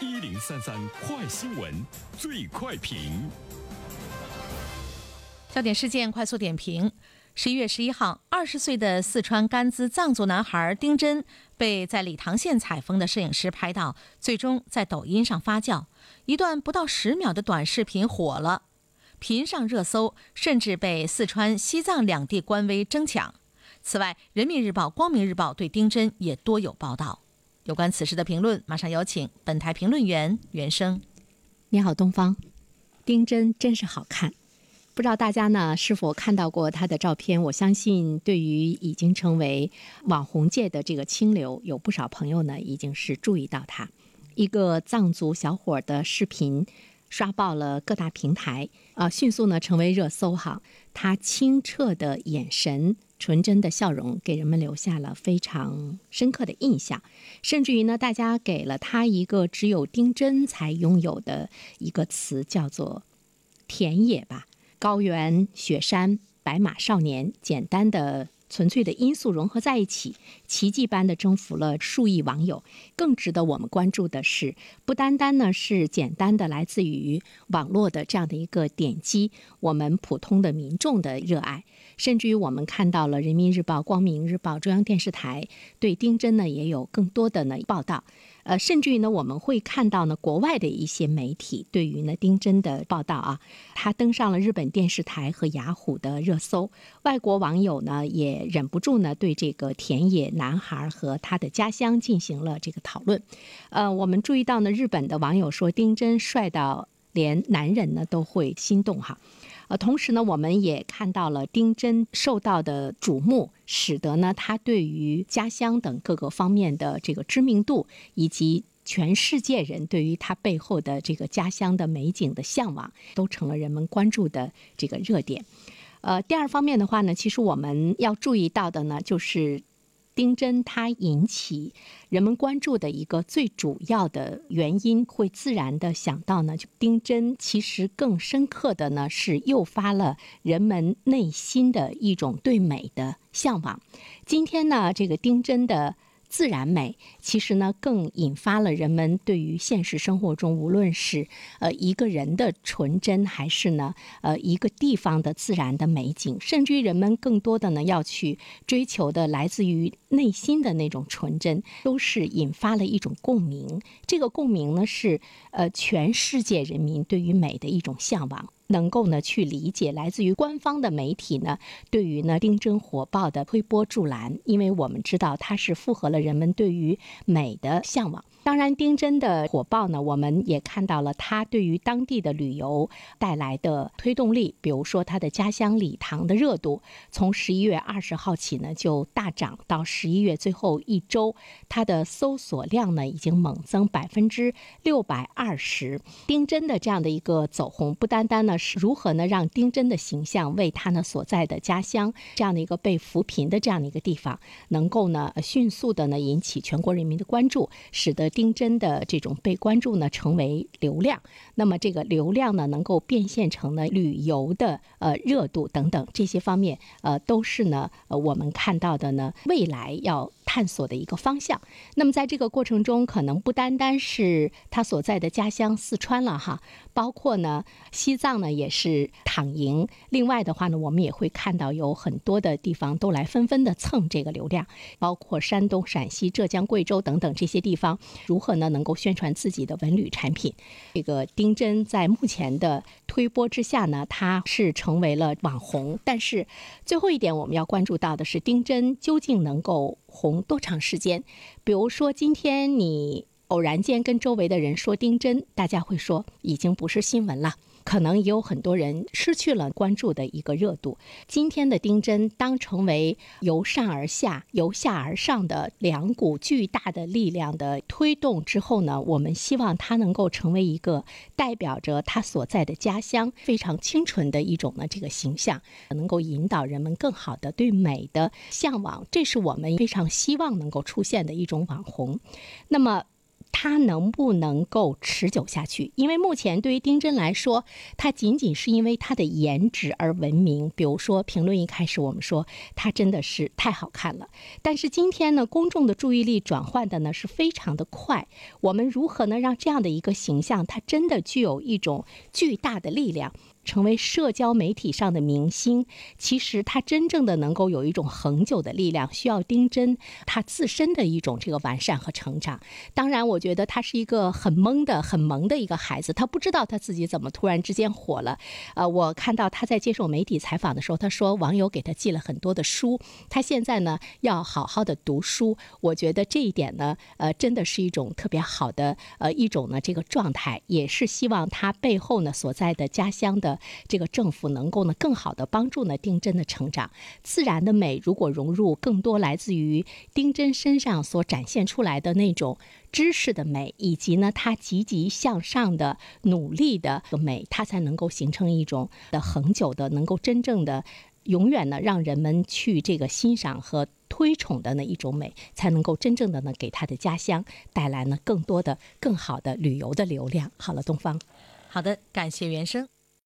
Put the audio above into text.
一零三三快新闻，最快评。焦点事件快速点评：十一月十一号，二十岁的四川甘孜藏族男孩丁真被在理塘县采风的摄影师拍到，最终在抖音上发酵，一段不到十秒的短视频火了，频上热搜，甚至被四川、西藏两地官微争抢。此外，《人民日报》《光明日报》对丁真也多有报道。有关此事的评论，马上有请本台评论员袁生。你好，东方，丁真真是好看。不知道大家呢是否看到过他的照片？我相信，对于已经成为网红界的这个清流，有不少朋友呢已经是注意到他。一个藏族小伙的视频刷爆了各大平台，啊，迅速呢成为热搜哈。他清澈的眼神、纯真的笑容，给人们留下了非常深刻的印象。甚至于呢，大家给了他一个只有丁真才拥有的一个词，叫做“田野”吧。高原、雪山、白马少年，简单的、纯粹的因素融合在一起，奇迹般的征服了数亿网友。更值得我们关注的是，不单单呢是简单的来自于网络的这样的一个点击，我们普通的民众的热爱，甚至于我们看到了人民日报、光明日报、中央电视台对丁真呢也有更多的呢报道。呃，甚至于呢，我们会看到呢，国外的一些媒体对于呢丁真的报道啊，他登上了日本电视台和雅虎的热搜，外国网友呢也忍不住呢对这个田野男孩和他的家乡进行了这个讨论。呃，我们注意到呢，日本的网友说丁真帅到连男人呢都会心动哈。呃，同时呢，我们也看到了丁真受到的瞩目，使得呢他对于家乡等各个方面的这个知名度，以及全世界人对于他背后的这个家乡的美景的向往，都成了人们关注的这个热点。呃，第二方面的话呢，其实我们要注意到的呢，就是。丁真他引起人们关注的一个最主要的原因，会自然的想到呢，就丁真其实更深刻的呢是诱发了人们内心的一种对美的向往。今天呢，这个丁真的。自然美其实呢，更引发了人们对于现实生活中，无论是呃一个人的纯真，还是呢呃一个地方的自然的美景，甚至于人们更多的呢要去追求的来自于内心的那种纯真，都是引发了一种共鸣。这个共鸣呢，是呃全世界人民对于美的一种向往。能够呢去理解来自于官方的媒体呢对于呢丁真火爆的推波助澜，因为我们知道它是符合了人们对于美的向往。当然，丁真的火爆呢，我们也看到了他对于当地的旅游带来的推动力。比如说，他的家乡理塘的热度，从十一月二十号起呢就大涨，到十一月最后一周，他的搜索量呢已经猛增百分之六百二十。丁真的这样的一个走红，不单单呢是如何呢让丁真的形象为他呢所在的家乡这样的一个被扶贫的这样的一个地方，能够呢迅速的呢引起全国人民的关注，使得。丁真的这种被关注呢，成为流量，那么这个流量呢，能够变现成呢旅游的呃热度等等这些方面，呃，都是呢，呃，我们看到的呢，未来要。探索的一个方向。那么，在这个过程中，可能不单单是他所在的家乡四川了哈，包括呢西藏呢也是躺赢。另外的话呢，我们也会看到有很多的地方都来纷纷的蹭这个流量，包括山东、陕西、浙江、贵州等等这些地方，如何呢能够宣传自己的文旅产品？这个丁真在目前的推波之下呢，他是成为了网红。但是最后一点，我们要关注到的是，丁真究竟能够。红多长时间？比如说，今天你偶然间跟周围的人说丁真，大家会说已经不是新闻了。可能也有很多人失去了关注的一个热度。今天的丁真当成为由上而下、由下而上的两股巨大的力量的推动之后呢，我们希望它能够成为一个代表着他所在的家乡非常清纯的一种呢这个形象，能够引导人们更好的对美的向往。这是我们非常希望能够出现的一种网红。那么。它能不能够持久下去？因为目前对于丁真来说，他仅仅是因为他的颜值而闻名。比如说，评论一开始我们说他真的是太好看了，但是今天呢，公众的注意力转换的呢是非常的快。我们如何呢让这样的一个形象，它真的具有一种巨大的力量？成为社交媒体上的明星，其实他真正的能够有一种恒久的力量，需要丁真他自身的一种这个完善和成长。当然，我觉得他是一个很懵的、很萌的一个孩子，他不知道他自己怎么突然之间火了。呃，我看到他在接受媒体采访的时候，他说网友给他寄了很多的书，他现在呢要好好的读书。我觉得这一点呢，呃，真的是一种特别好的呃一种呢这个状态，也是希望他背后呢所在的家乡的这个政府能够呢更好的帮助呢丁真的成长，自然的美如果融入更多来自于丁真身上所展现出来的那种知识的美，以及呢他积极向上的努力的美，它才能够形成一种的恒久的，能够真正的永远呢让人们去这个欣赏和推崇的那一种美，才能够真正的呢给他的家乡带来呢更多的更好的旅游的流量。好了，东方，好的，感谢原生。